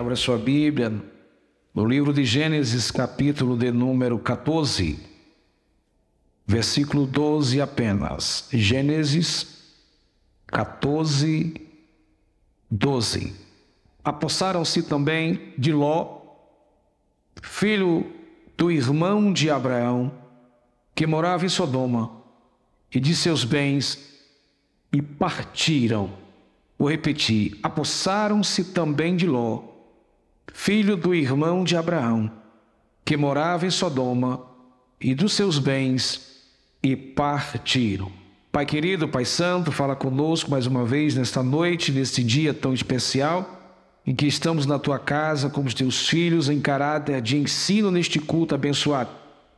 Abra sua Bíblia no livro de Gênesis, capítulo de número 14, versículo 12 apenas. Gênesis 14, 12. Apossaram-se também de Ló, filho do irmão de Abraão, que morava em Sodoma, e de seus bens, e partiram. Vou repetir: apossaram-se também de Ló, filho do irmão de Abraão, que morava em Sodoma, e dos seus bens, e partiram. Pai querido, Pai Santo, fala conosco mais uma vez nesta noite, neste dia tão especial, em que estamos na tua casa como os teus filhos, em caráter de ensino neste culto abençoado.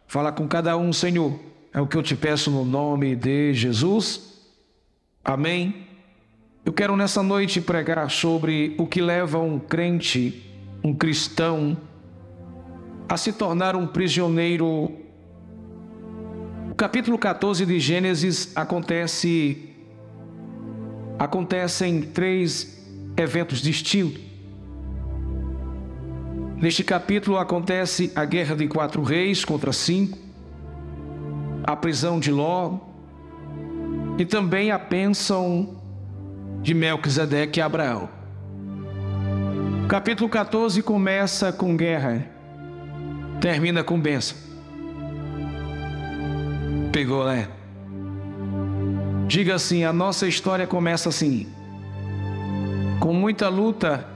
Fala com cada um, Senhor. É o que eu te peço no nome de Jesus. Amém. Eu quero nessa noite pregar sobre o que leva um crente um cristão a se tornar um prisioneiro. O capítulo 14 de Gênesis acontece acontecem três eventos distintos. Neste capítulo acontece a guerra de quatro reis contra cinco, a prisão de Ló e também a bênção de Melquisedeque e Abraão. Capítulo 14 começa com guerra, termina com bênção. Pegou, né? Diga assim: a nossa história começa assim, com muita luta,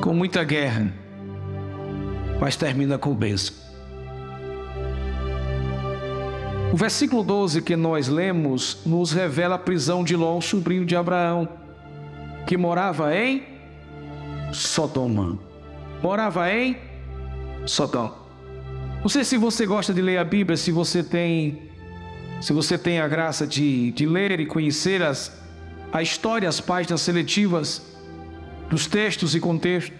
com muita guerra, mas termina com bênção. O versículo 12 que nós lemos nos revela a prisão de Ló, sobrinho de Abraão, que morava em Sodoma. Morava em Sodoma. Não sei se você gosta de ler a Bíblia, se você tem, se você tem a graça de, de ler e conhecer as, a história, as páginas seletivas dos textos e contextos.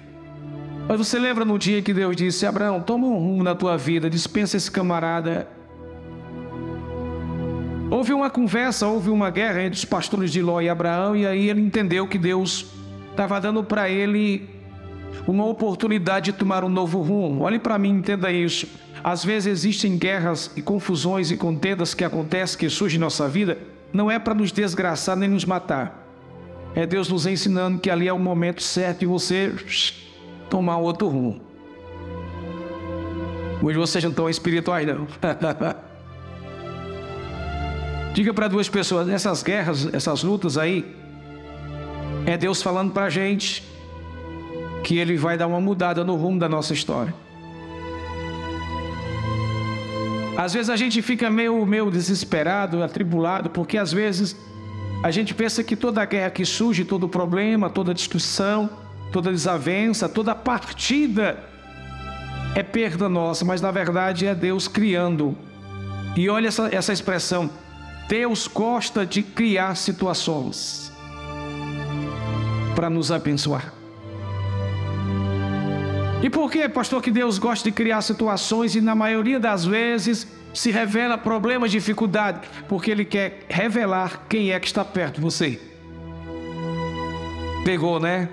Mas você lembra no dia que Deus disse: Abraão, toma um rumo na tua vida, dispensa esse camarada. Houve uma conversa, houve uma guerra entre os pastores de Ló e Abraão, e aí ele entendeu que Deus estava dando para ele uma oportunidade de tomar um novo rumo. Olhe para mim, entenda isso. Às vezes existem guerras e confusões e contendas que acontecem, que surgem em nossa vida, não é para nos desgraçar nem nos matar. É Deus nos ensinando que ali é o momento certo de você tomar outro rumo. Hoje vocês não estão espirituais, não. Diga para duas pessoas: essas guerras, essas lutas aí, é Deus falando para a gente que Ele vai dar uma mudada no rumo da nossa história. Às vezes a gente fica meio, meio desesperado, atribulado, porque às vezes a gente pensa que toda guerra que surge, todo problema, toda destruição, toda desavença, toda partida é perda nossa, mas na verdade é Deus criando. E olha essa, essa expressão: Deus gosta de criar situações para nos abençoar. E por que, pastor, que Deus gosta de criar situações e na maioria das vezes se revela problemas, dificuldade? Porque Ele quer revelar quem é que está perto de você. Pegou, né?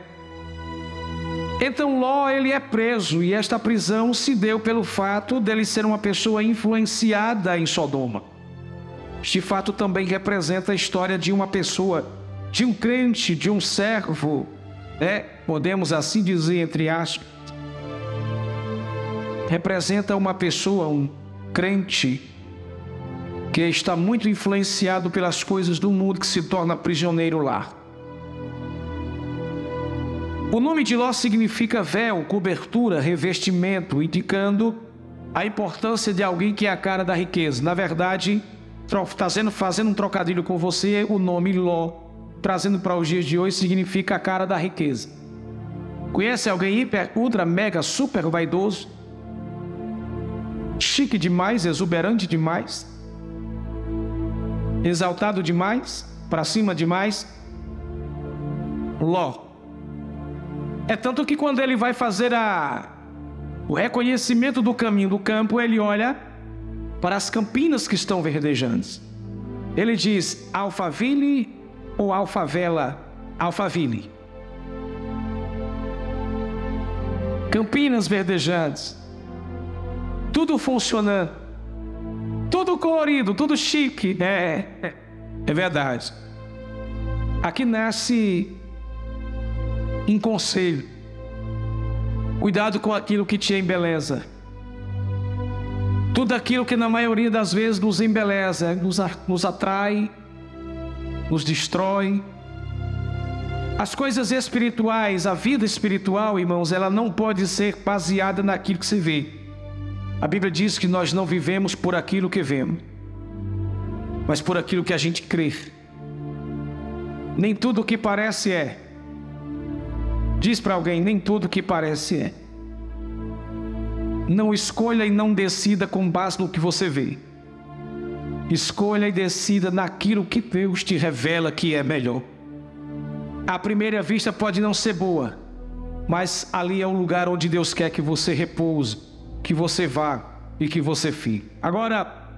Então Ló ele é preso e esta prisão se deu pelo fato dele ser uma pessoa influenciada em Sodoma. Este fato também representa a história de uma pessoa de um crente, de um servo, né? podemos assim dizer, entre aspas, representa uma pessoa, um crente, que está muito influenciado pelas coisas do mundo, que se torna prisioneiro lá. O nome de Ló significa véu, cobertura, revestimento, indicando a importância de alguém que é a cara da riqueza. Na verdade, fazendo, fazendo um trocadilho com você, o nome Ló trazendo para os dias de hoje, significa a cara da riqueza. Conhece alguém hiper, ultra, mega, super vaidoso? Chique demais, exuberante demais? Exaltado demais? Para cima demais? Ló. É tanto que quando ele vai fazer a, o reconhecimento do caminho do campo, ele olha para as campinas que estão verdejantes. Ele diz: Alphaville ou Alfavela, Alphaville. Campinas verdejantes, tudo funcionando, tudo colorido, tudo chique. É, é, é verdade. Aqui nasce em conselho. Cuidado com aquilo que te embeleza. Tudo aquilo que na maioria das vezes nos embeleza, nos, nos atrai, nos destrói. As coisas espirituais, a vida espiritual, irmãos, ela não pode ser baseada naquilo que se vê. A Bíblia diz que nós não vivemos por aquilo que vemos, mas por aquilo que a gente crê. Nem tudo o que parece é. Diz para alguém: nem tudo o que parece é. Não escolha e não decida com base no que você vê. Escolha e decida naquilo que Deus te revela que é melhor. A primeira vista pode não ser boa, mas ali é o lugar onde Deus quer que você repouse, que você vá e que você fique. Agora,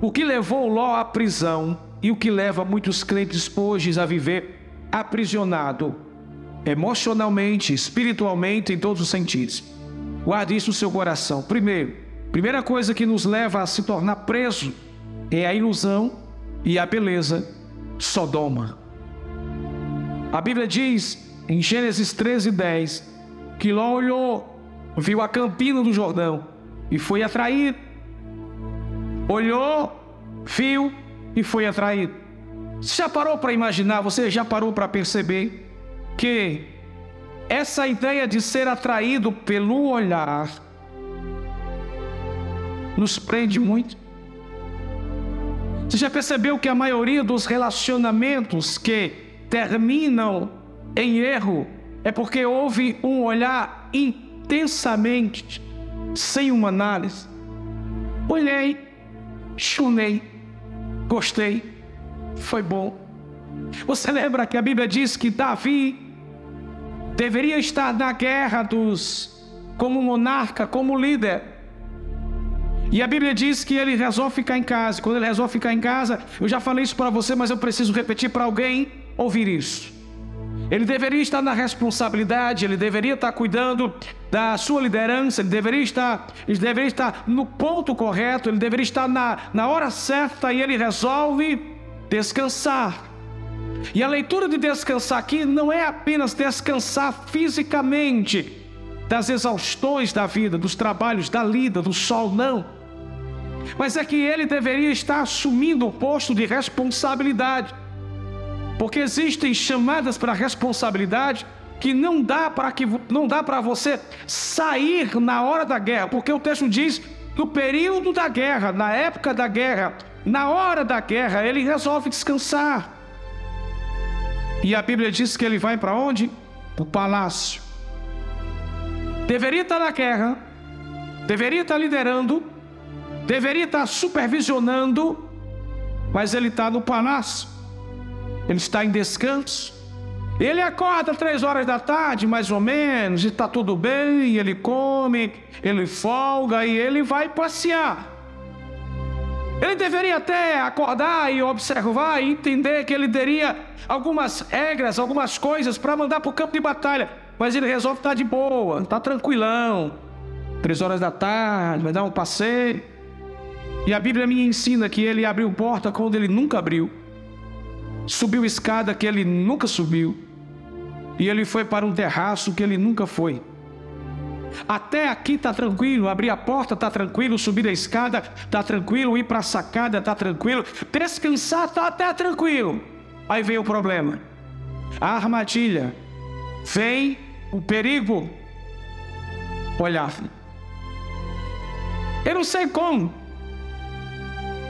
o que levou Ló à prisão e o que leva muitos crentes hoje a viver aprisionado emocionalmente, espiritualmente, em todos os sentidos. Guarde isso no seu coração. Primeiro, primeira coisa que nos leva a se tornar preso é a ilusão e a beleza Sodoma. A Bíblia diz em Gênesis 13, 10 que Ló olhou, viu a campina do Jordão e foi atraído. Olhou, viu e foi atraído. Você já parou para imaginar, você já parou para perceber que essa ideia de ser atraído pelo olhar nos prende muito? Você já percebeu que a maioria dos relacionamentos que terminam em erro é porque houve um olhar intensamente, sem uma análise. Olhei, chunei, gostei, foi bom. Você lembra que a Bíblia diz que Davi deveria estar na guerra dos como monarca, como líder. E a Bíblia diz que ele resolve ficar em casa. Quando ele resolve ficar em casa, eu já falei isso para você, mas eu preciso repetir para alguém ouvir isso. Ele deveria estar na responsabilidade, ele deveria estar cuidando da sua liderança, ele deveria estar, ele deveria estar no ponto correto, ele deveria estar na, na hora certa e ele resolve descansar. E a leitura de descansar aqui não é apenas descansar fisicamente das exaustões da vida, dos trabalhos, da lida, do sol, não. Mas é que ele deveria estar assumindo o posto de responsabilidade. Porque existem chamadas para responsabilidade que não dá para que não dá para você sair na hora da guerra, porque o texto diz no período da guerra, na época da guerra, na hora da guerra, ele resolve descansar. E a Bíblia diz que ele vai para onde? Para o palácio. Deveria estar na guerra, deveria estar liderando, deveria estar supervisionando, mas ele está no palácio ele está em descanso. Ele acorda três horas da tarde, mais ou menos, e está tudo bem, ele come, ele folga e ele vai passear. Ele deveria até acordar e observar e entender que ele teria algumas regras, algumas coisas para mandar para o campo de batalha. Mas ele resolve estar de boa, está tranquilão. Três horas da tarde, vai dar um passeio. E a Bíblia me ensina que ele abriu porta quando ele nunca abriu subiu escada que ele nunca subiu, e ele foi para um terraço que ele nunca foi. Até aqui está tranquilo, abrir a porta está tranquilo, subir a escada está tranquilo, ir para a sacada está tranquilo, descansar está até tranquilo. Aí vem o problema, a armadilha, vem o perigo. Olhar, eu não sei como,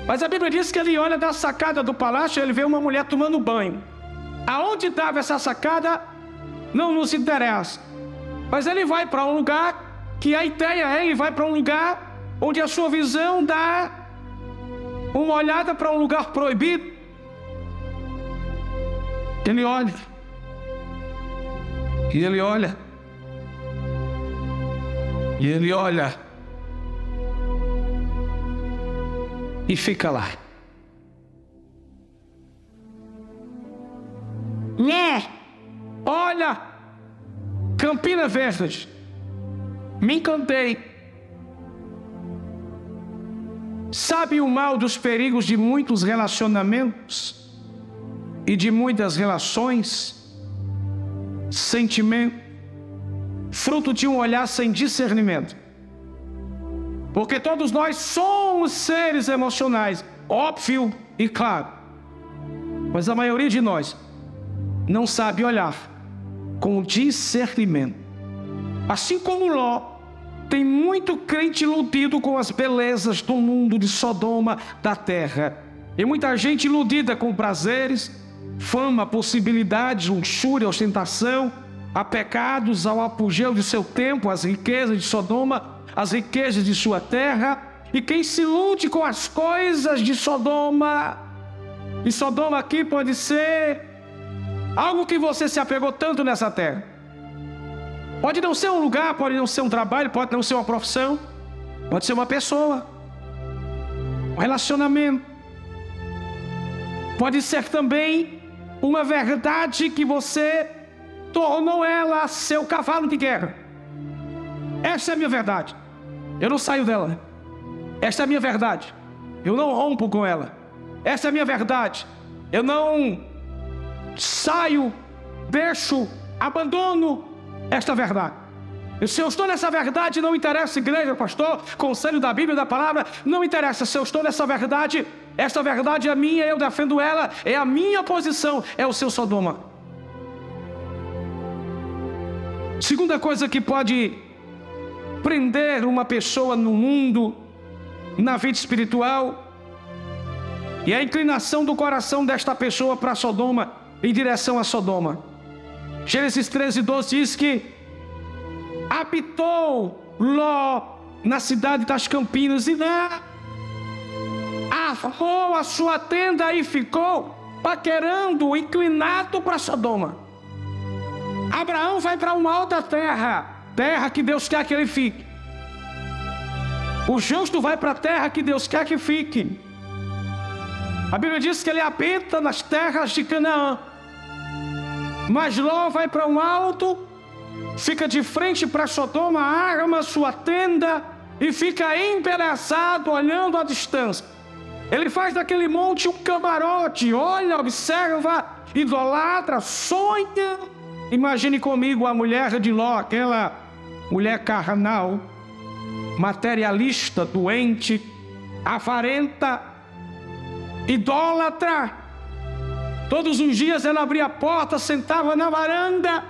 mas a Bíblia diz que ele olha da sacada do palácio ele vê uma mulher tomando banho. Aonde estava essa sacada não nos interessa. Mas ele vai para um lugar que a ideia é, ele vai para um lugar onde a sua visão dá uma olhada para um lugar proibido. Ele olha. E ele olha. E ele olha. E fica lá. Né? Olha, Campina Verde. Me encantei. Sabe o mal dos perigos de muitos relacionamentos e de muitas relações? Sentimento, fruto de um olhar sem discernimento. Porque todos nós somos seres emocionais, óbvio e claro. Mas a maioria de nós não sabe olhar com discernimento. Assim como Ló, tem muito crente iludido com as belezas do mundo de Sodoma da terra. E muita gente iludida com prazeres, fama, possibilidades, luxúria, ostentação, a pecados, ao apogeu de seu tempo, as riquezas de Sodoma, as riquezas de sua terra. E quem se ilude com as coisas de Sodoma, e Sodoma aqui pode ser algo que você se apegou tanto nessa terra Pode não ser um lugar, pode não ser um trabalho, pode não ser uma profissão, pode ser uma pessoa, um relacionamento. Pode ser também uma verdade que você tornou ela seu cavalo de guerra. Essa é a minha verdade. Eu não saio dela. Esta é a minha verdade. Eu não rompo com ela. Essa é a minha verdade. Eu não saio, deixo, abandono esta verdade. E se eu estou nessa verdade, não interessa igreja, pastor, conselho da Bíblia, da palavra, não interessa. Se eu estou nessa verdade, esta verdade é minha, eu defendo ela, é a minha posição, é o seu Sodoma. Segunda coisa que pode prender uma pessoa no mundo, na vida espiritual, e a inclinação do coração desta pessoa para Sodoma, em direção a Sodoma. Gênesis 13, 12 diz que habitou Ló na cidade das Campinas e lá armou a sua tenda e ficou paquerando, inclinado para Sodoma. Abraão vai para uma outra terra, terra que Deus quer que ele fique. O justo vai para a terra que Deus quer que fique. A Bíblia diz que ele habita nas terras de Canaã. Mas Ló vai para um alto, fica de frente para Sodoma, arma sua tenda e fica empedaçado olhando à distância. Ele faz daquele monte um camarote, olha, observa, idolatra, sonha. Imagine comigo a mulher de Ló, aquela mulher carnal, materialista, doente, avarenta, idólatra Todos os dias ela abria a porta, sentava na varanda.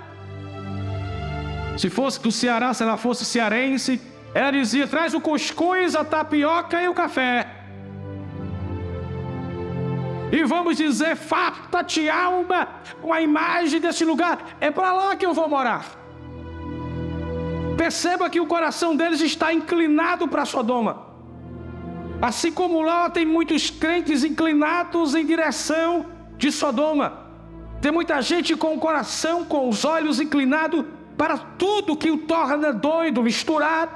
Se fosse do Ceará, se ela fosse cearense, ela dizia: traz o cuscuz, a tapioca e o café. E vamos dizer, farta-te alma com a imagem desse lugar. É para lá que eu vou morar. Perceba que o coração deles está inclinado para Sodoma. Assim como lá tem muitos crentes inclinados em direção de Sodoma. Tem muita gente com o coração, com os olhos inclinados para tudo que o torna doido, misturado.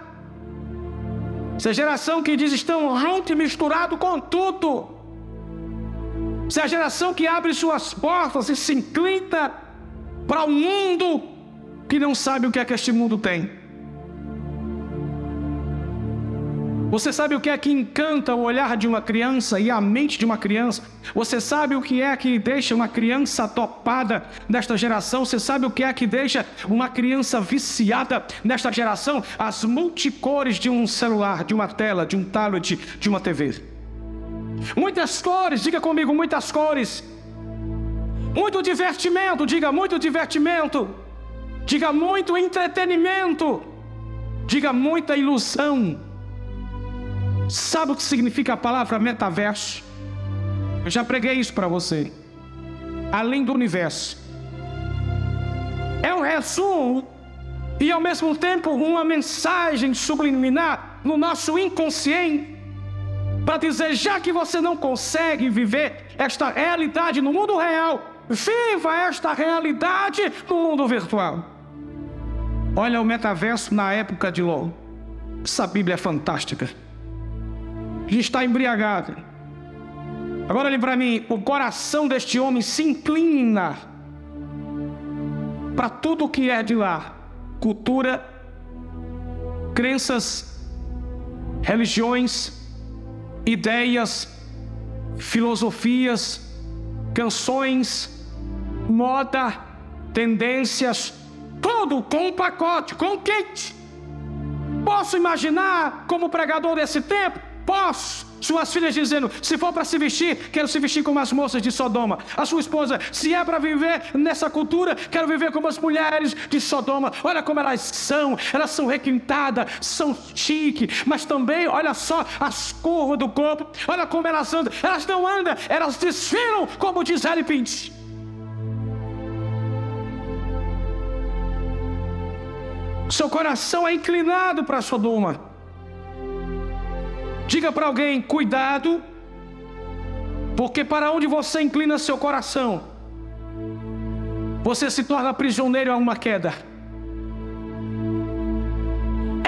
Essa geração que diz estão junto e misturado com tudo. Essa geração que abre suas portas e se inclina para um mundo que não sabe o que é que este mundo tem. Você sabe o que é que encanta o olhar de uma criança e a mente de uma criança? Você sabe o que é que deixa uma criança topada nesta geração? Você sabe o que é que deixa uma criança viciada nesta geração? As multicores de um celular, de uma tela, de um tablet, de uma TV. Muitas cores, diga comigo, muitas cores. Muito divertimento, diga muito divertimento. Diga muito entretenimento. Diga muita ilusão Sabe o que significa a palavra metaverso? Eu já preguei isso para você. Além do universo. É um resumo e ao mesmo tempo uma mensagem subliminar no nosso inconsciente para dizer: já que você não consegue viver esta realidade no mundo real, viva esta realidade no mundo virtual. Olha o metaverso na época de Ló. Essa Bíblia é fantástica que está embriagado. Agora olhe para mim, o coração deste homem se inclina para tudo que é de lá, cultura, crenças, religiões, ideias, filosofias, canções, moda, tendências, tudo com um pacote, com um kit. Posso imaginar como pregador desse tempo? Posso. Suas filhas dizendo: se for para se vestir, quero se vestir como as moças de Sodoma. A sua esposa, se é para viver nessa cultura, quero viver como as mulheres de Sodoma. Olha como elas são, elas são requintadas, são chique, mas também, olha só as curvas do corpo, olha como elas andam. Elas não andam, elas desfilam, como diz Harry Pint. Seu coração é inclinado para Sodoma. Diga para alguém: cuidado, porque para onde você inclina seu coração, você se torna prisioneiro a uma queda.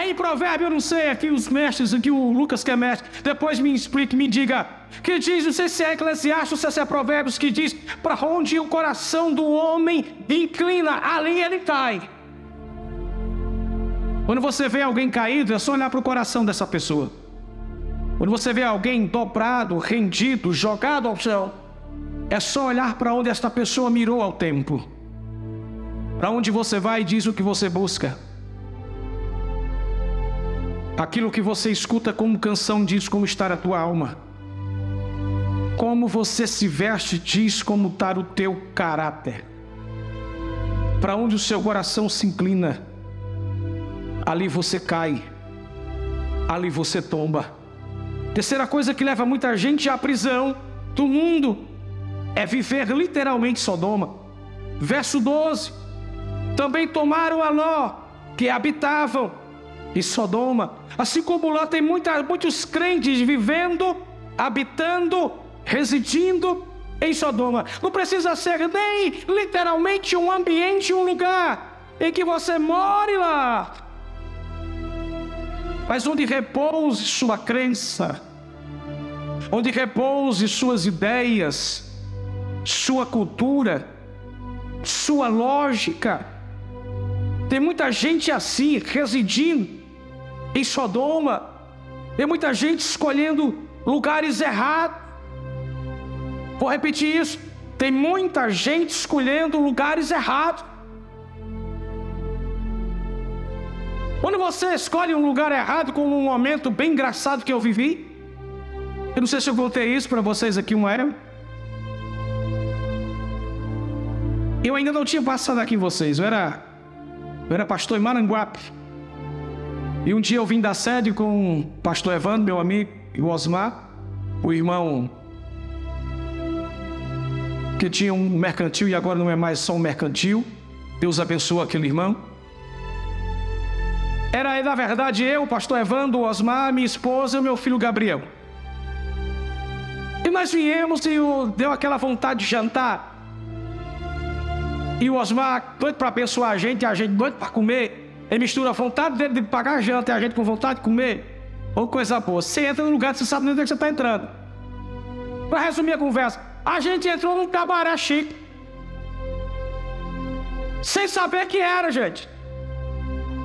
É em provérbio, eu não sei, aqui os mestres, aqui o Lucas que é mestre, depois me explique, me diga, que diz, não sei se é Eclesiastes se é Provérbios, que diz, para onde o coração do homem inclina, ali ele cai. Quando você vê alguém caído, é só olhar para o coração dessa pessoa. Quando você vê alguém dobrado, rendido, jogado ao chão, é só olhar para onde esta pessoa mirou ao tempo. Para onde você vai diz o que você busca. Aquilo que você escuta como canção diz como está a tua alma. Como você se veste diz como está o teu caráter. Para onde o seu coração se inclina, ali você cai, ali você tomba. Terceira coisa que leva muita gente à prisão do mundo é viver literalmente Sodoma. Verso 12: Também tomaram a Ló, que habitavam em Sodoma. Assim como lá tem muita, muitos crentes vivendo, habitando, residindo em Sodoma. Não precisa ser nem literalmente um ambiente, um lugar em que você more lá mas onde repouse sua crença, onde repouse suas ideias, sua cultura, sua lógica. Tem muita gente assim, residindo em Sodoma, tem muita gente escolhendo lugares errados. Vou repetir isso: tem muita gente escolhendo lugares errados. Quando você escolhe um lugar errado, como um momento bem engraçado que eu vivi, eu não sei se eu voltei isso para vocês aqui uma época. Eu ainda não tinha passado aqui em vocês, eu era, eu era pastor em Maranguape. E um dia eu vim da sede com o pastor Evandro, meu amigo, e o Osmar, o irmão que tinha um mercantil e agora não é mais só um mercantil. Deus abençoe aquele irmão. Era, na verdade, eu, pastor Evandro, Osmar, minha esposa e o meu filho Gabriel. E nós viemos e o, deu aquela vontade de jantar. E o Osmar, doido para abençoar a gente, a gente doido para comer. Ele mistura a vontade dele de pagar a janta e a gente com vontade de comer. Ou coisa boa. Você entra no lugar que você sabe onde é que você está entrando. Para resumir a conversa, a gente entrou num cabaré chique. Sem saber que era, gente.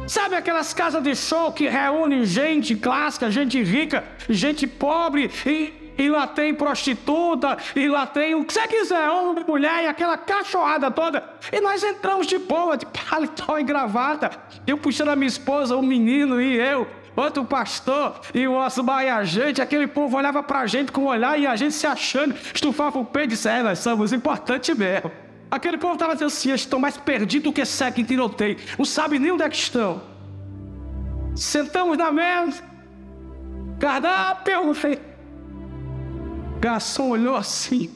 Sabe aquelas casas de show que reúnem gente clássica, gente rica, gente pobre, e, e lá tem prostituta, e lá tem o que você quiser, homem, mulher, e aquela cachorrada toda. E nós entramos de boa, de paletó e gravata. Eu puxando a minha esposa, o menino e eu outro pastor e o Osmar e a gente, aquele povo olhava pra gente com um olhar e a gente se achando, estufava o peito e disse, é, nós somos importantes mesmo. Aquele povo estava dizendo assim: estão mais perdidos do que segue em tiroteio, não sabe nem onde é que estão. Sentamos na mesa, cardápio, falei. Garçom olhou assim.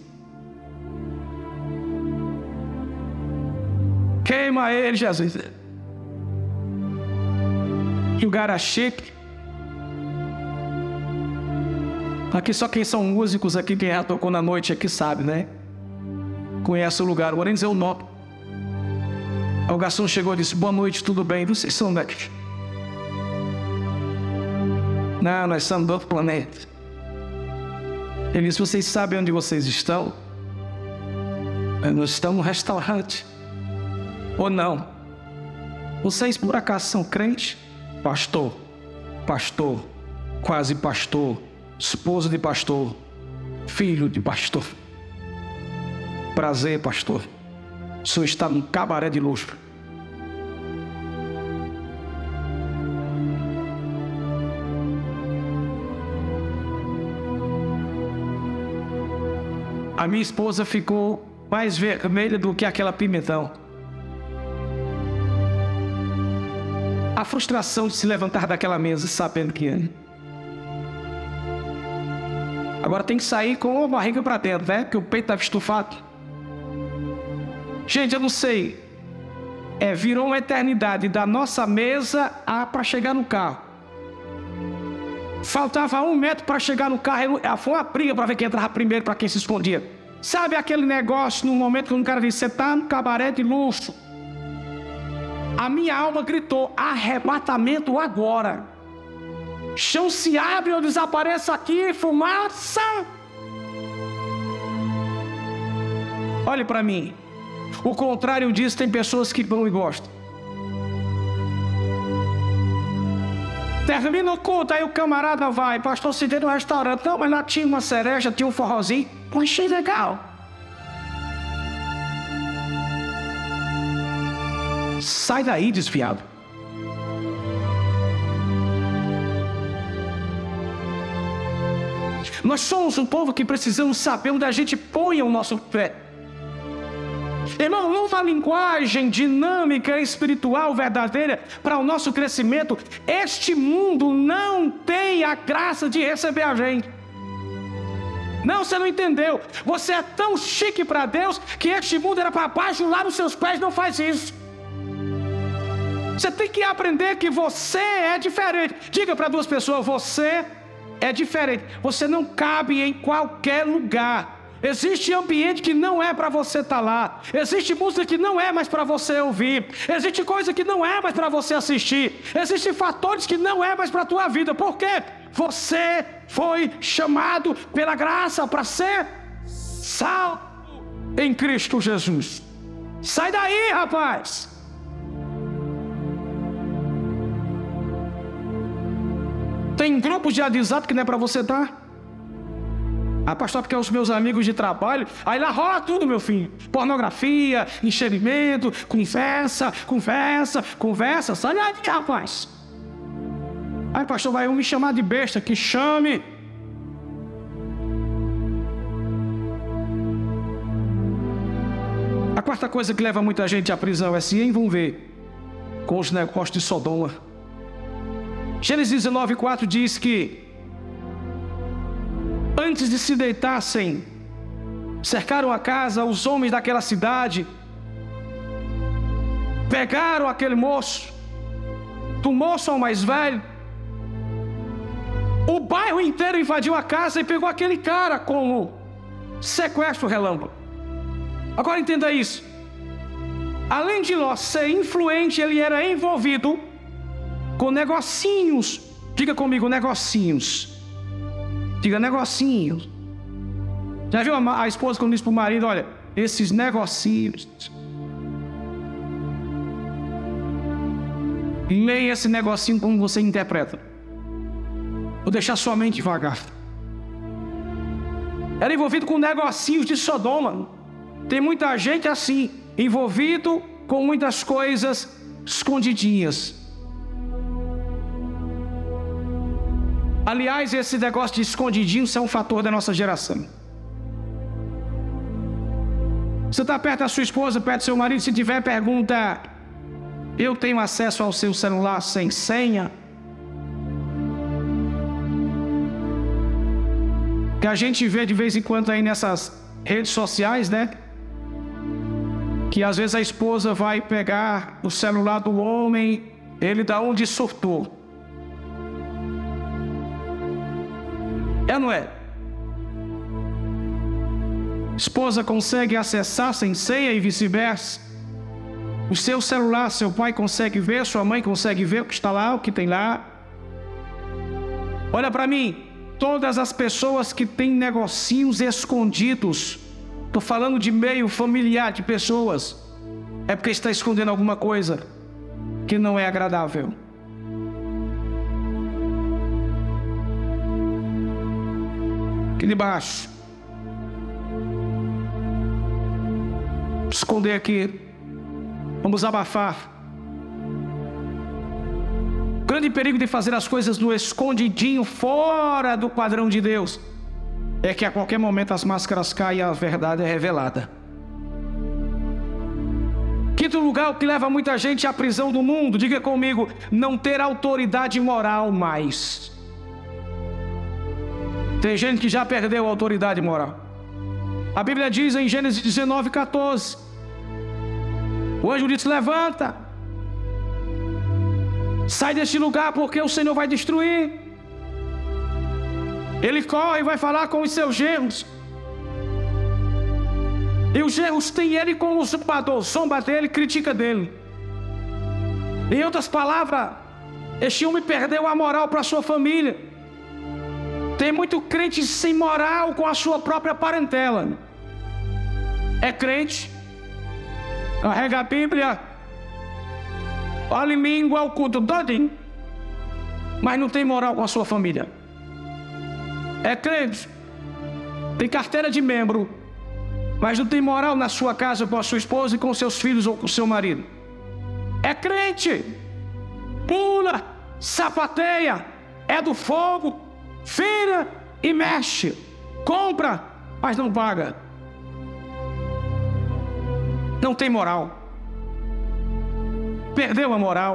Queima ele, Jesus. Lugar a chique. Aqui só quem são músicos aqui, quem já tocou na noite aqui sabe, né? Conhece o lugar, o dizer o nome. O garçom chegou e disse: Boa noite, tudo bem? Vocês são daqui? Não, nós somos do outro planeta. Ele disse: Vocês sabem onde vocês estão? Nós estamos no restaurante. Ou não? Vocês por acaso são crentes? Pastor, pastor, quase pastor, esposa de pastor, filho de pastor. Prazer, pastor. O senhor está num cabaré de luxo. A minha esposa ficou mais vermelha do que aquela pimentão. A frustração de se levantar daquela mesa sabendo que é. Agora tem que sair com a barriga para dentro, né? Porque o peito estava estufado. Gente, eu não sei. É, virou uma eternidade da nossa mesa para chegar no carro. Faltava um metro para chegar no carro. Foi uma briga para ver quem entrava primeiro, para quem se escondia. Sabe aquele negócio no momento que um cara disse: Você está no cabaré de luxo. A minha alma gritou: Arrebatamento agora. Chão se abre, eu desapareço aqui, fumaça. Olhe para mim. O contrário disso, tem pessoas que vão e gostam. Termina o culto, aí o camarada vai, pastor, se no restaurante. Não, mas lá tinha uma cereja, tinha um forrozinho. Pô, achei legal. Sai daí, desviado. Nós somos um povo que precisamos saber onde a gente põe o nosso pé. Irmão, numa linguagem dinâmica espiritual verdadeira para o nosso crescimento, este mundo não tem a graça de receber a gente. Não, você não entendeu. Você é tão chique para Deus que este mundo era para baixo, lá nos seus pés, não faz isso. Você tem que aprender que você é diferente. Diga para duas pessoas: você é diferente. Você não cabe em qualquer lugar. Existe ambiente que não é para você estar tá lá. Existe música que não é mais para você ouvir. Existe coisa que não é mais para você assistir. Existem fatores que não é mais para a tua vida. Por quê? Você foi chamado pela graça para ser salvo em Cristo Jesus. Sai daí, rapaz. Tem grupos de WhatsApp que não é para você estar. Ah, pastor, porque os meus amigos de trabalho. Aí lá rola tudo, meu filho. Pornografia, enchimento, conversa, conversa, conversa. Sai daí, rapaz. Aí, pastor, vai me chamar de besta. Que chame. A quarta coisa que leva muita gente à prisão é se envolver com os negócios de Sodoma. Gênesis 19, 4 diz que antes de se deitassem, cercaram a casa os homens daquela cidade, pegaram aquele moço, do moço ao mais velho, o bairro inteiro invadiu a casa e pegou aquele cara como sequestro relâmpago. Agora entenda isso. Além de Ló ser influente, ele era envolvido com negocinhos. Diga comigo, negocinhos. Diga negocinhos. Já viu a, esposa quando diz para o marido: olha, esses negocinhos. Leia esse negocinho como você interpreta. Vou deixar sua mente devagar. Era envolvido com negocinhos de Sodoma. Tem muita gente assim, envolvido com muitas coisas escondidinhas. Aliás, esse negócio de escondidinho é um fator da nossa geração. Você está perto da sua esposa, perto do seu marido, se tiver pergunta, eu tenho acesso ao seu celular sem senha? Que a gente vê de vez em quando aí nessas redes sociais, né? Que às vezes a esposa vai pegar o celular do homem, ele dá um de surtou. É ou não é? Esposa consegue acessar sem senha e vice-versa. O seu celular, seu pai consegue ver, sua mãe consegue ver o que está lá, o que tem lá. Olha para mim, todas as pessoas que têm negocinhos escondidos, estou falando de meio familiar de pessoas, é porque está escondendo alguma coisa que não é agradável. Aqui debaixo. Esconder aqui. Vamos abafar. O grande perigo de fazer as coisas no escondidinho, fora do padrão de Deus, é que a qualquer momento as máscaras caem e a verdade é revelada. Quinto lugar, o que leva muita gente à prisão do mundo, diga comigo, não ter autoridade moral mais. Tem gente que já perdeu a autoridade moral. A Bíblia diz em Gênesis 19, 14: O anjo disse: Levanta, sai deste lugar, porque o Senhor vai destruir. Ele corre e vai falar com os seus genros. E os genros têm ele como usurpador, zomba dele, critica dele. Em outras palavras, este homem perdeu a moral para sua família. Tem muito crente sem moral com a sua própria parentela. É crente, carrega a Bíblia, olha em língua o culto todinho, mas não tem moral com a sua família. É crente, tem carteira de membro, mas não tem moral na sua casa com a sua esposa e com seus filhos ou com seu marido. É crente, pula, sapateia, é do fogo, feira e mexe, compra, mas não paga. Não tem moral. Perdeu a moral.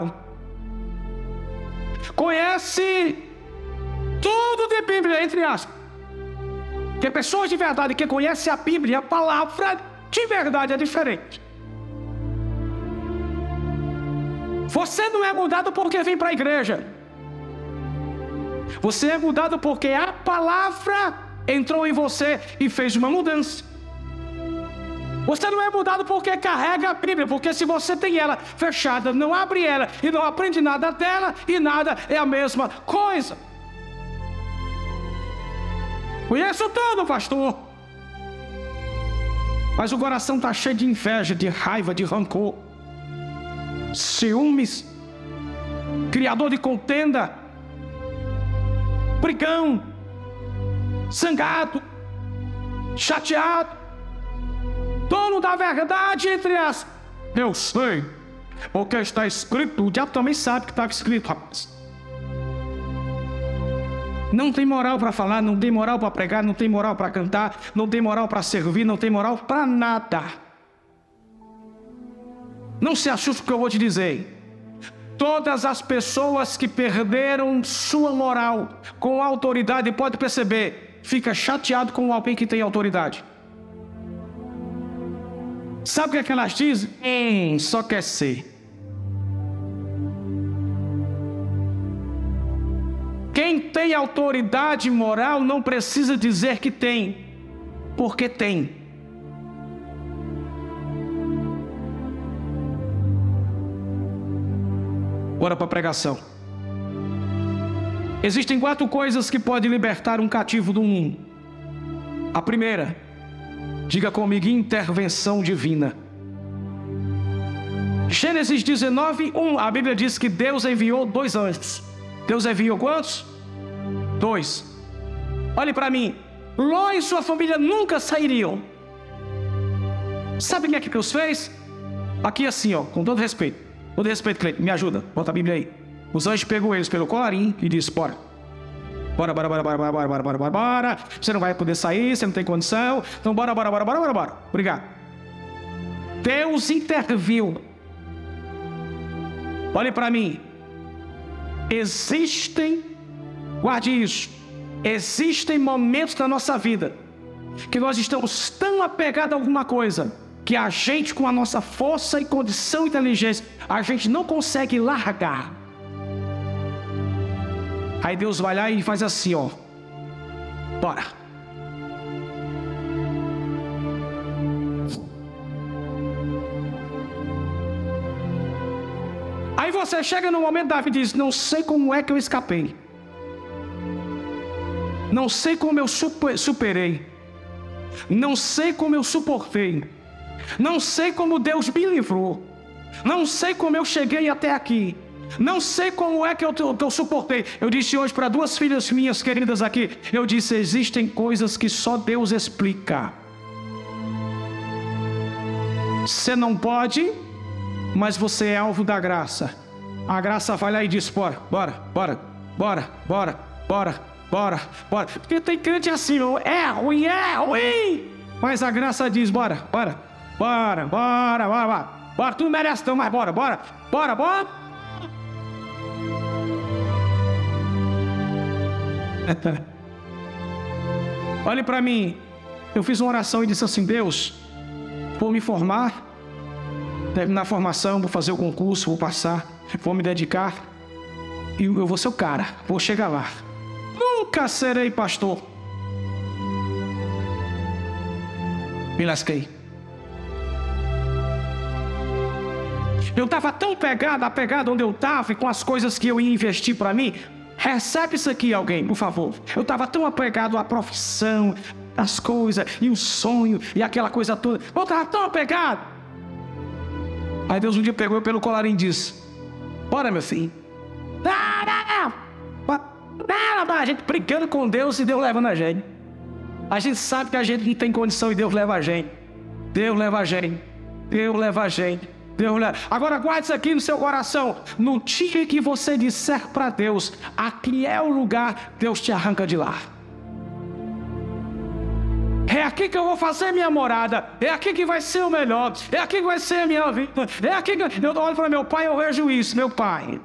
Conhece tudo de Bíblia, entre aspas. Que pessoas de verdade que conhecem a Bíblia, a palavra de verdade é diferente. Você não é mudado porque vem para a igreja. Você é mudado porque a palavra entrou em você e fez uma mudança. Você não é mudado porque carrega a Bíblia, porque se você tem ela fechada, não abre ela e não aprende nada dela, e nada é a mesma coisa. Conheço tudo, pastor. Mas o coração está cheio de inveja, de raiva, de rancor, ciúmes, criador de contenda, brigão, zangado, chateado, dono da verdade entre as. Eu sei, porque está escrito, o diabo também sabe que estava escrito, rapaz. Não tem moral para falar, não tem moral para pregar, não tem moral para cantar, não tem moral para servir, não tem moral para nada. Não se assuste com o que eu vou te dizer. Todas as pessoas que perderam sua moral com autoridade, pode perceber, fica chateado com alguém que tem autoridade. Sabe o que, é que elas dizem? Hum, só quer ser. Quem tem autoridade moral não precisa dizer que tem, porque tem. Bora para a pregação. Existem quatro coisas que podem libertar um cativo do mundo. A primeira, diga comigo, intervenção divina. Gênesis 19, 1, a Bíblia diz que Deus enviou dois anjos. Deus enviou quantos? Dois. Olhe para mim. Ló e sua família nunca sairiam. Sabe o que é que Deus fez? Aqui assim, ó, com todo respeito. Todo respeito, Cleiton, me ajuda. Bota a Bíblia aí. Os anjos pegou eles pelo colarinho e disse: Bora. Bora, bora, bora, bora, bora, bora, bora, bora, bora, bora. Você não vai poder sair, você não tem condição. Então bora, bora, bora, bora, bora, bora. Obrigado. Deus interviu. Olhe para mim. Existem, guarde isso, existem momentos da nossa vida que nós estamos tão apegados a alguma coisa que a gente, com a nossa força e condição e inteligência, a gente não consegue largar. Aí Deus vai lá e faz assim, ó. Bora. Aí você chega no momento da vida e diz: Não sei como é que eu escapei. Não sei como eu superei. Não sei como eu suportei. Não sei como Deus me livrou. Não sei como eu cheguei até aqui. Não sei como é que eu, que eu suportei. Eu disse hoje para duas filhas minhas queridas aqui: eu disse, existem coisas que só Deus explica. Você não pode, mas você é alvo da graça. A graça vai lá e diz: bora, bora, bora, bora, bora, bora, bora, bora. Porque tem crente assim, é ruim, é ruim. Mas a graça diz: bora, bora, bora, bora, bora, bora. Bora, tu não merece não, mas bora, bora, bora, bora. Olhe para mim. Eu fiz uma oração e disse assim: Deus, vou me formar, terminar a formação, vou fazer o concurso, vou passar, vou me dedicar e eu vou ser o cara, vou chegar lá. Nunca serei pastor. Me lasquei. Eu estava tão pegado, apegado onde eu estava e com as coisas que eu ia investir para mim, Recebe isso aqui, alguém, por favor. Eu estava tão apegado à profissão, às coisas, e o sonho, e aquela coisa toda. Eu estava tão apegado. Aí Deus um dia pegou eu pelo colarinho e disse: Bora, meu filho. Não, não, não. Não, a gente brincando com Deus e Deus levando a gente. A gente sabe que a gente não tem condição e Deus leva a gente. Deus leva a gente. Deus leva a gente. Deus. Agora guarde isso aqui no seu coração. No dia que você disser para Deus, aqui é o lugar, Deus te arranca de lá. É aqui que eu vou fazer minha morada. É aqui que vai ser o melhor. É aqui que vai ser a minha vida. É aqui que eu olho para meu pai, eu vejo isso, meu pai.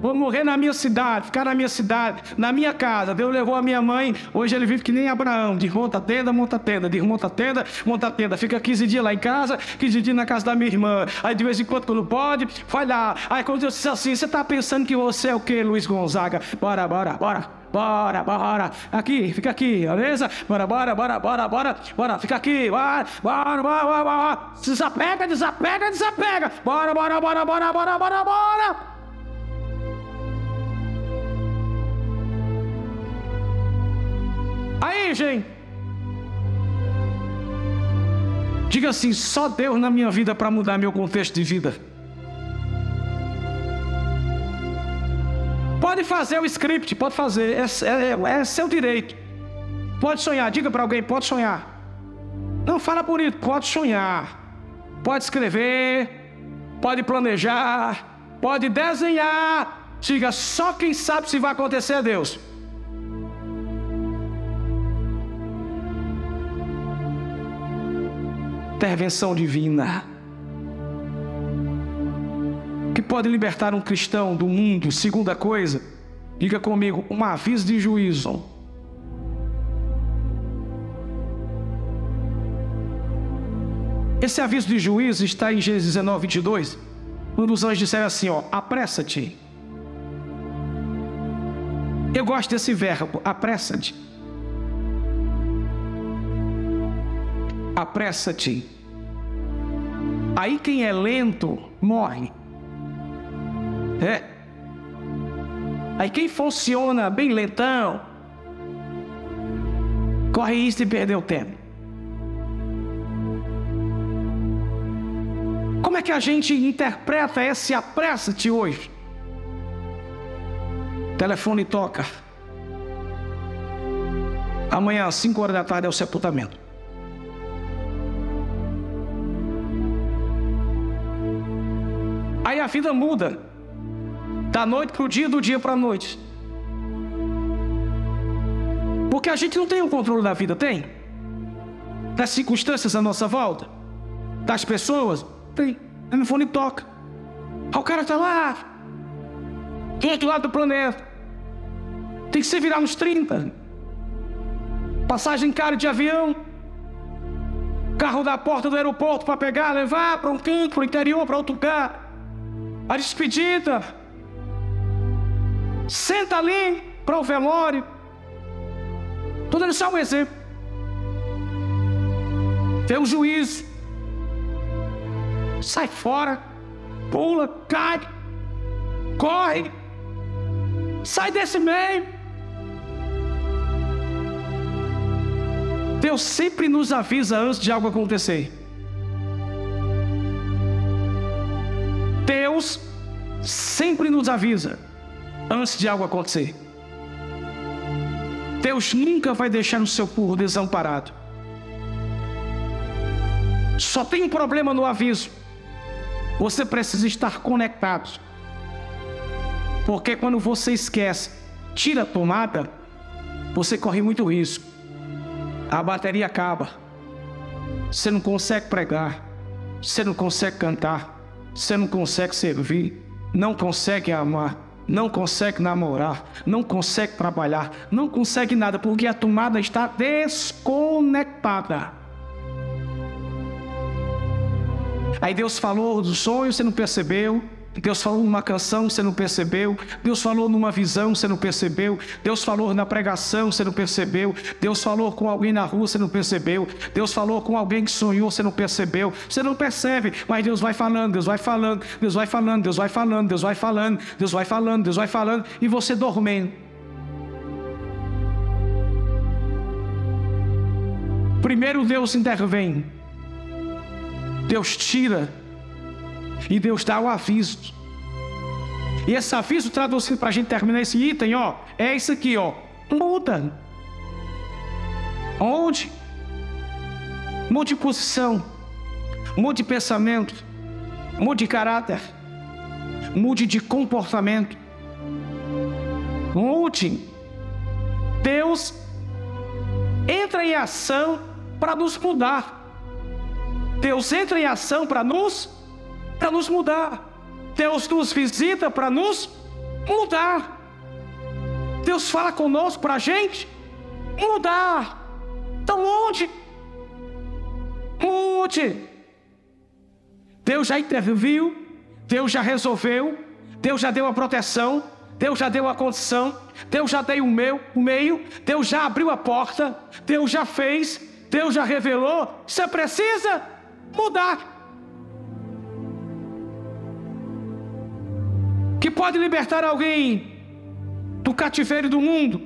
Vou morrer na minha cidade, ficar na minha cidade, na minha casa. Deus levou a minha mãe. Hoje ele vive que nem Abraão. Desmonta a tenda, monta tenda. Desmonta a tenda, monta tenda. Fica 15 dias lá em casa, 15 dias na casa da minha irmã. Aí de vez em quando, quando pode, vai lá. Aí quando Deus diz assim, você está pensando que você é o que, Luiz Gonzaga? Bora, bora, bora. Bora, bora. Aqui, fica aqui, beleza? Bora, bora, bora, bora, bora. Bora, fica aqui. Bora, bora, bora, bora. bora. Desapega, desapega, desapega. Bora, bora, bora, bora, bora, bora, bora. Aí, gente. Diga assim: só Deus na minha vida para mudar meu contexto de vida. Pode fazer o script, pode fazer, é, é, é seu direito. Pode sonhar, diga para alguém: pode sonhar. Não fala isso, pode sonhar. Pode escrever, pode planejar, pode desenhar. Diga: só quem sabe se vai acontecer é Deus. Intervenção divina que pode libertar um cristão do mundo. Segunda coisa, diga comigo, um aviso de juízo. Esse aviso de juízo está em Gênesis 19, 22. Quando os anjos disseram assim: ó, apressa-te. Eu gosto desse verbo, apressa-te. Apressa-te. Aí quem é lento morre. É. Aí quem funciona bem lentão corre isso e perdeu tempo. Como é que a gente interpreta esse apressa-te hoje? Telefone toca. Amanhã, às 5 horas da tarde, é o sepultamento. Vida muda. Da noite para o dia, do dia para a noite. Porque a gente não tem o controle da vida, tem? Das circunstâncias à nossa volta? Das pessoas? Tem. O telefone toca. Aí o cara está lá. Do outro lado do planeta. Tem que se virar nos 30. Passagem cara de avião. Carro da porta do aeroporto para pegar, levar para um canto, para o interior, para outro lugar a despedida. Senta ali para o velório. Estou dando só um exemplo. Tem um juízo. Sai fora, pula, cai, corre, sai desse meio. Deus sempre nos avisa antes de algo acontecer. Deus sempre nos avisa antes de algo acontecer. Deus nunca vai deixar o seu povo desamparado. Só tem um problema no aviso. Você precisa estar conectado. Porque quando você esquece, tira a tomada, você corre muito risco. A bateria acaba. Você não consegue pregar. Você não consegue cantar. Você não consegue servir. Não consegue amar. Não consegue namorar. Não consegue trabalhar. Não consegue nada porque a tomada está desconectada. Aí Deus falou do sonho, você não percebeu. Deus falou numa canção, você não percebeu. Deus falou numa visão, você não percebeu. Deus falou na pregação, você não percebeu. Deus falou com alguém na rua, você não percebeu. Deus falou com alguém que sonhou, você não percebeu. Você não percebe, mas Deus vai falando, Deus vai falando, Deus vai falando, Deus vai falando, Deus vai falando, Deus vai falando, Deus vai falando, e você dormindo. Primeiro Deus intervém. Deus tira e Deus dá o aviso. E esse aviso traduzido para a gente terminar esse item, ó, é isso aqui, ó. Muda. Onde? Mude posição. Mude pensamento. Mude caráter. Mude de comportamento. Mude. Deus entra em ação para nos mudar. Deus entra em ação para nos para nos mudar. Deus nos visita para nos mudar. Deus fala conosco para a gente mudar. Então onde? Onde? Deus já interviu, Deus já resolveu, Deus já deu a proteção, Deus já deu a condição, Deus já deu o meu, o meio, Deus já abriu a porta, Deus já fez, Deus já revelou. Você precisa mudar. Que pode libertar alguém do cativeiro do mundo.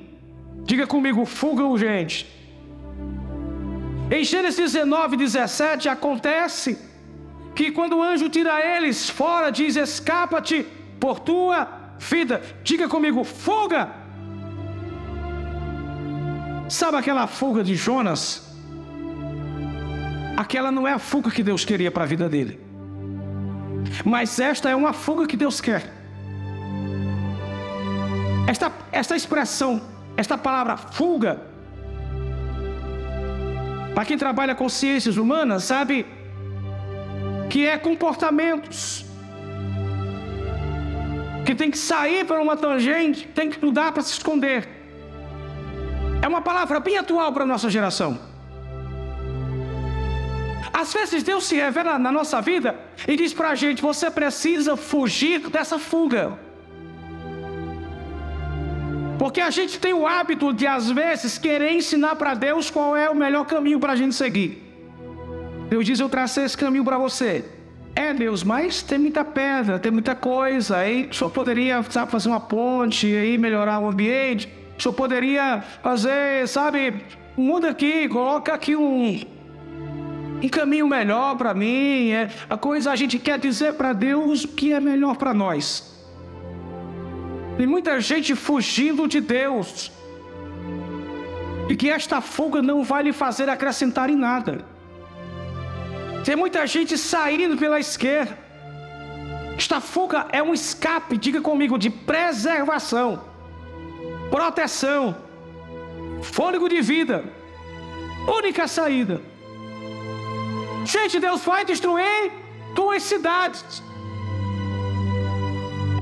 Diga comigo, fuga urgente. Em Gênesis 19, 17, acontece que quando o anjo tira eles fora, diz: Escapa-te por tua vida. Diga comigo, fuga. Sabe aquela fuga de Jonas? Aquela não é a fuga que Deus queria para a vida dele. Mas esta é uma fuga que Deus quer. Esta, esta expressão, esta palavra fuga, para quem trabalha com ciências humanas, sabe que é comportamentos que tem que sair para uma tangente, tem que mudar para se esconder. É uma palavra bem atual para a nossa geração. Às vezes Deus se revela na nossa vida e diz para a gente: você precisa fugir dessa fuga. Porque a gente tem o hábito de, às vezes, querer ensinar para Deus qual é o melhor caminho para a gente seguir. Deus diz: Eu tracei esse caminho para você. É, Deus, mas tem muita pedra, tem muita coisa. Aí senhor poderia sabe, fazer uma ponte, aí melhorar o ambiente. Senhor poderia fazer, sabe, muda aqui, coloca aqui um, um caminho melhor para mim. É, a coisa a gente quer dizer para Deus o que é melhor para nós. Tem muita gente fugindo de Deus. E que esta fuga não vai lhe fazer acrescentar em nada. Tem muita gente saindo pela esquerda. Esta fuga é um escape, diga comigo, de preservação, proteção, fôlego de vida, única saída. Gente, Deus vai destruir duas cidades.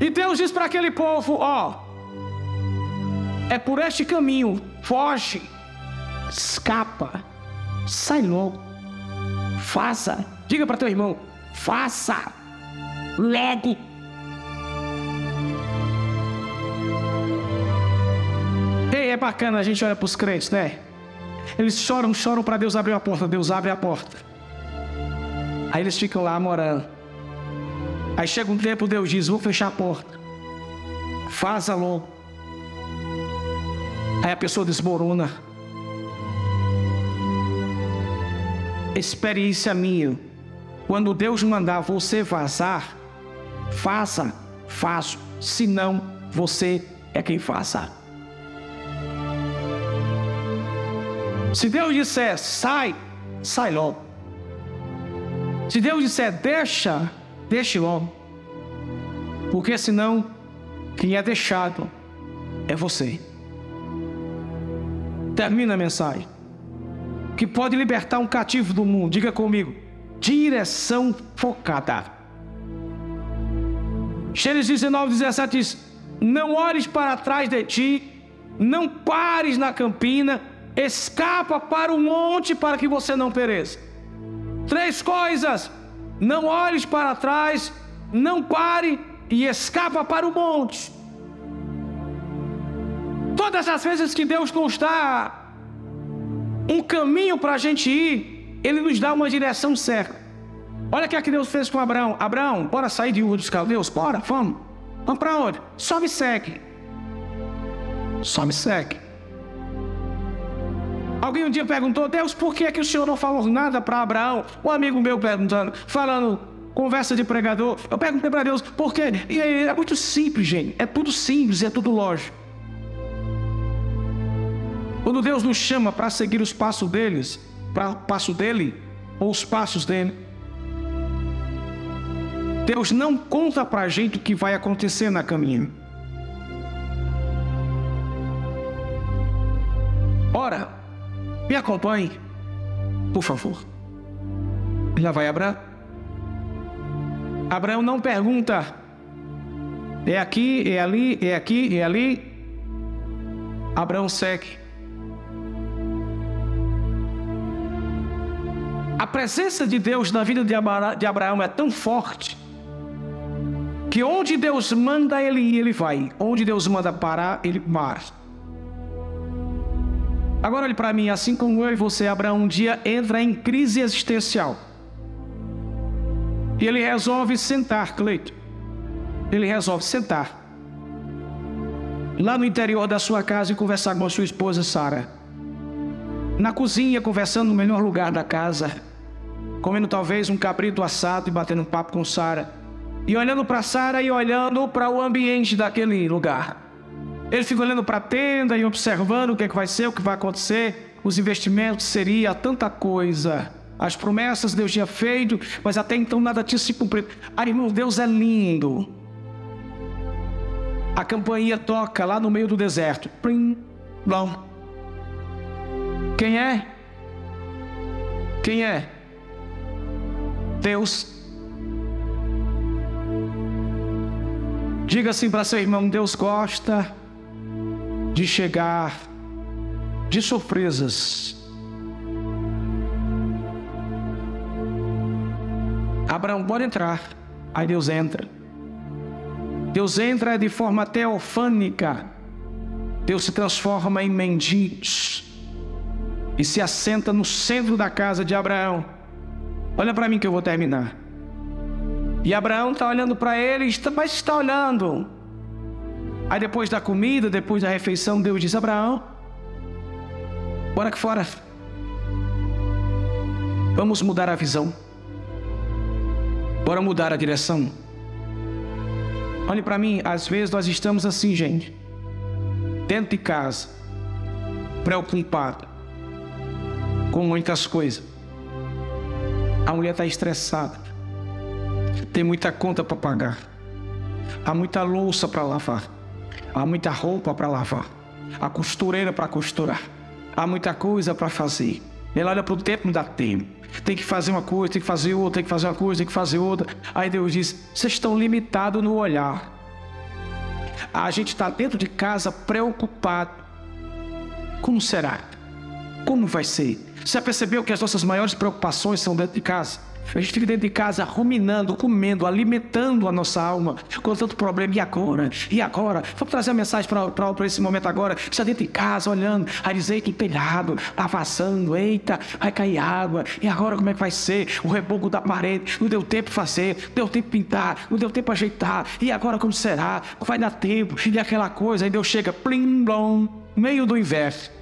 E Deus diz para aquele povo: Ó, é por este caminho, foge, escapa, sai logo, faça. Diga para teu irmão: faça, logo. Ei, é bacana a gente olha para os crentes, né? Eles choram, choram para Deus abrir a porta. Deus abre a porta. Aí eles ficam lá morando. Aí chega um tempo, Deus diz: Vou fechar a porta. Faça logo. Aí a pessoa desmorona. Experiência minha. Quando Deus mandar você vazar, faça, faço, senão você é quem faça. Se Deus disser sai, sai logo. Se Deus disser deixa, deixe logo. Porque senão, quem é deixado é você. Termina a mensagem. Que pode libertar um cativo do mundo. Diga comigo. Direção focada. Gênesis 19, 17 diz: Não olhes para trás de ti, não pares na campina, escapa para o monte para que você não pereça. Três coisas: não olhes para trás, não pare e escapa para o monte. Todas as vezes que Deus nos dá um caminho para a gente ir, Ele nos dá uma direção certa. Olha o que, é que Deus fez com Abraão. Abraão, bora sair de Ur dos Caldeus? Bora, vamos. Vamos para onde? Só me segue. Só me segue. Alguém um dia perguntou, Deus, por que é que o Senhor não falou nada para Abraão? Um amigo meu perguntando, falando, conversa de pregador. Eu perguntei para Deus, por quê? E é muito simples, gente. É tudo simples, é tudo lógico. Quando Deus nos chama para seguir os passos deles, para o passo dele, ou os passos dele, Deus não conta para a gente o que vai acontecer na caminho. Ora, me acompanhe, por favor. Já vai Abraão. Abraão não pergunta, é aqui, é ali, é aqui, é ali. Abraão segue. A presença de Deus na vida de Abraão é tão forte que onde Deus manda ele ir, ele vai. Onde Deus manda parar, ele para. Agora olhe para mim, assim como eu e você, Abraão, um dia entra em crise existencial. E ele resolve sentar, Cleito. Ele resolve sentar. Lá no interior da sua casa e conversar com a sua esposa Sara. Na cozinha, conversando no melhor lugar da casa comendo talvez um cabrito assado e batendo um papo com Sara. E olhando para Sara e olhando para o ambiente daquele lugar. Ele fica olhando para a tenda e observando o que, é que vai ser, o que vai acontecer, os investimentos, seria tanta coisa. As promessas Deus tinha feito, mas até então nada tinha se cumprido. Ah, irmão, Deus é lindo. A campainha toca lá no meio do deserto. Plim, blom. Quem é? Quem é? Deus. Diga assim para seu irmão: Deus gosta de chegar de surpresas. Abraão pode entrar. Aí Deus entra. Deus entra de forma teofânica. Deus se transforma em mendigos e se assenta no centro da casa de Abraão. Olha para mim que eu vou terminar. E Abraão está olhando para ele, mas está olhando. Aí depois da comida, depois da refeição, Deus diz: Abraão, bora aqui fora. Vamos mudar a visão. Bora mudar a direção. Olhe para mim, às vezes nós estamos assim, gente, dentro de casa, preocupado com muitas coisas. A mulher está estressada. Tem muita conta para pagar. Há muita louça para lavar. Há muita roupa para lavar. Há costureira para costurar. Há muita coisa para fazer. Ela olha para o tempo, não dá tempo. Tem que fazer uma coisa, tem que fazer outra, tem que fazer uma coisa, tem que fazer outra. Aí Deus diz: vocês estão limitados no olhar. A gente está dentro de casa preocupado. Como será? Como vai ser? Você percebeu que as nossas maiores preocupações são dentro de casa? A gente fica dentro de casa ruminando, comendo, alimentando a nossa alma com tanto problema. E agora? E agora? Vamos trazer a mensagem para esse momento agora. Está dentro de casa olhando, aí dizer que telhado, está vazando, eita, vai cair água. E agora como é que vai ser? O reboco da parede, não deu tempo fazer, deu tempo pintar, não deu tempo ajeitar. E agora como será? Vai dar tempo, e aquela coisa. Aí Deus chega, plim, blom, meio do inverno.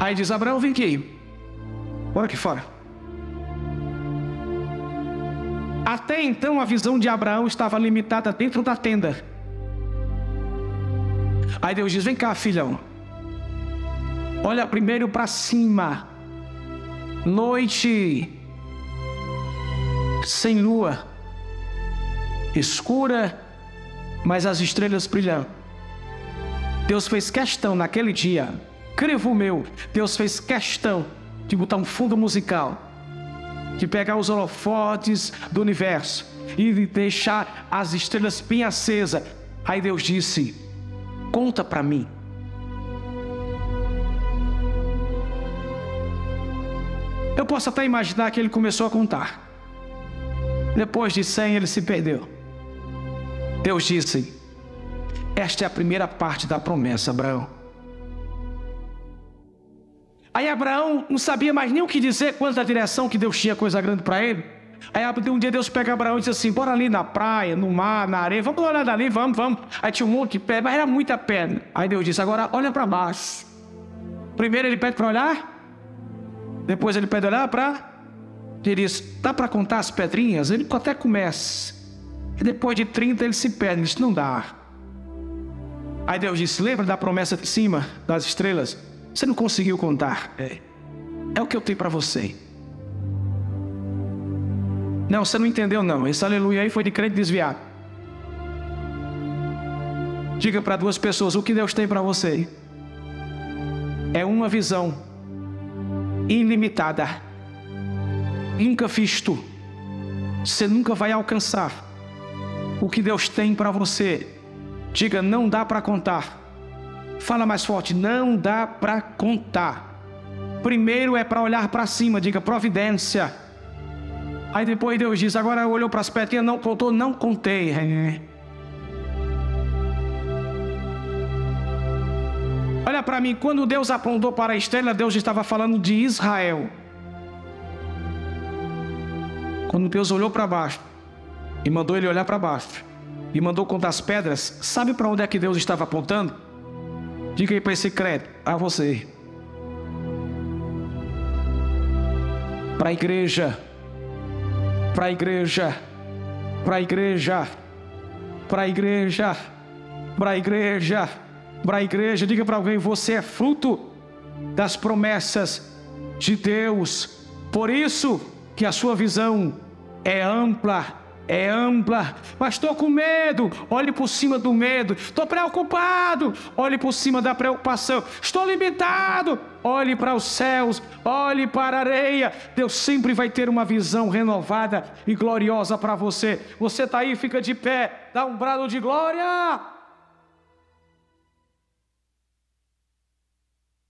Aí diz: Abraão, vem aqui. Bora aqui fora. Até então a visão de Abraão estava limitada dentro da tenda. Aí Deus diz: Vem cá, filhão. Olha primeiro para cima. Noite sem lua, escura, mas as estrelas brilham. Deus fez questão naquele dia, crevo meu, Deus fez questão de botar um fundo musical, de pegar os holofotes do universo e de deixar as estrelas bem acesas. Aí Deus disse: Conta para mim. Eu posso até imaginar que ele começou a contar. Depois de cem, ele se perdeu. Deus disse: Esta é a primeira parte da promessa, Abraão. Aí Abraão não sabia mais nem o que dizer quanto à direção que Deus tinha coisa grande para ele. Aí um dia Deus pega Abraão e diz assim: Bora ali na praia, no mar, na areia, vamos olhar dali, vamos, vamos. Aí tinha um monte de pedra, mas era muita pedra. Aí Deus disse: Agora olha para baixo. Primeiro ele pede para olhar, depois ele pede olhar para ele diz: dá para contar as pedrinhas? Ele até começa. E depois de 30 ele se perde. Ele diz: não dá. Aí Deus disse: lembra da promessa de cima, das estrelas? Você não conseguiu contar. É, é o que eu tenho para você. Não, você não entendeu, não. Esse aleluia aí foi de crente desviado. Diga para duas pessoas: o que Deus tem para você é uma visão ilimitada nunca visto. Você nunca vai alcançar o que Deus tem para você. Diga, não dá para contar. Fala mais forte, não dá para contar. Primeiro é para olhar para cima, diga providência. Aí depois Deus diz, agora olhou para as pedrinhas, não contou, não contei. Olha para mim, quando Deus apontou para a estrela, Deus estava falando de Israel. Quando Deus olhou para baixo e mandou ele olhar para baixo e mandou contar as pedras, sabe para onde é que Deus estava apontando? Diga aí para esse crédito, a você. Para a igreja, para a igreja, para a igreja, para a igreja, para a igreja, para a igreja. Diga para alguém: você é fruto das promessas de Deus. Por isso, que a sua visão é ampla, é ampla, mas estou com medo. Olhe por cima do medo. Estou preocupado. Olhe por cima da preocupação. Estou limitado. Olhe para os céus. Olhe para a areia. Deus sempre vai ter uma visão renovada e gloriosa para você. Você está aí, fica de pé. Dá um brado de glória.